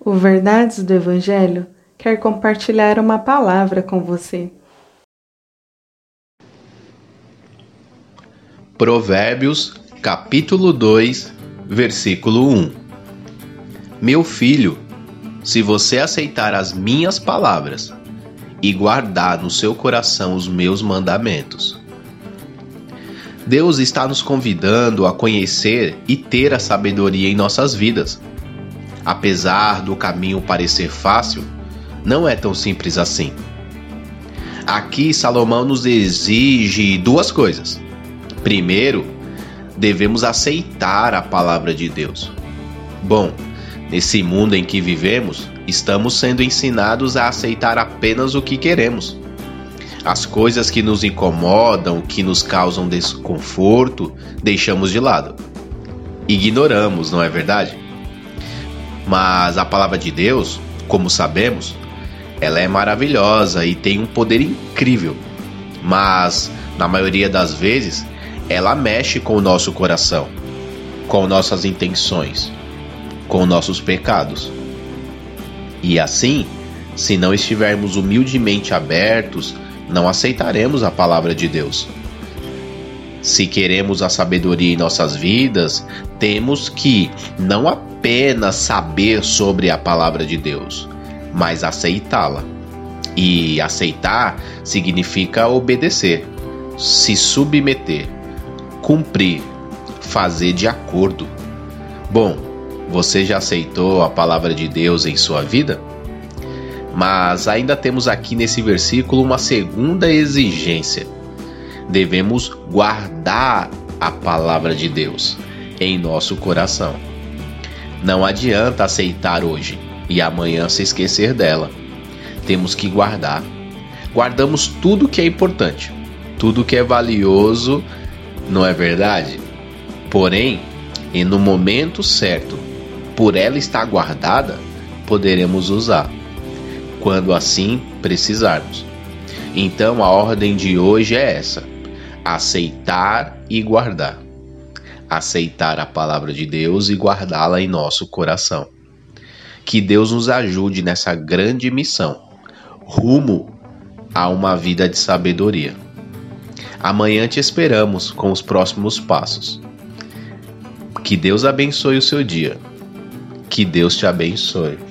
O Verdades do Evangelho quer compartilhar uma palavra com você. Provérbios, capítulo 2, versículo 1. Meu filho, se você aceitar as minhas palavras e guardar no seu coração os meus mandamentos, Deus está nos convidando a conhecer e ter a sabedoria em nossas vidas. Apesar do caminho parecer fácil, não é tão simples assim. Aqui Salomão nos exige duas coisas. Primeiro, devemos aceitar a palavra de Deus. Bom, nesse mundo em que vivemos, estamos sendo ensinados a aceitar apenas o que queremos as coisas que nos incomodam, que nos causam desconforto, deixamos de lado. Ignoramos, não é verdade? Mas a palavra de Deus, como sabemos, ela é maravilhosa e tem um poder incrível. Mas, na maioria das vezes, ela mexe com o nosso coração, com nossas intenções, com nossos pecados. E assim, se não estivermos humildemente abertos não aceitaremos a palavra de Deus. Se queremos a sabedoria em nossas vidas, temos que não apenas saber sobre a palavra de Deus, mas aceitá-la. E aceitar significa obedecer, se submeter, cumprir, fazer de acordo. Bom, você já aceitou a palavra de Deus em sua vida? Mas ainda temos aqui nesse versículo uma segunda exigência. Devemos guardar a palavra de Deus em nosso coração. Não adianta aceitar hoje e amanhã se esquecer dela. Temos que guardar. Guardamos tudo que é importante, tudo que é valioso, não é verdade? Porém, e no momento certo, por ela estar guardada, poderemos usar quando assim precisarmos. Então a ordem de hoje é essa: aceitar e guardar. Aceitar a palavra de Deus e guardá-la em nosso coração. Que Deus nos ajude nessa grande missão, rumo a uma vida de sabedoria. Amanhã te esperamos com os próximos passos. Que Deus abençoe o seu dia. Que Deus te abençoe.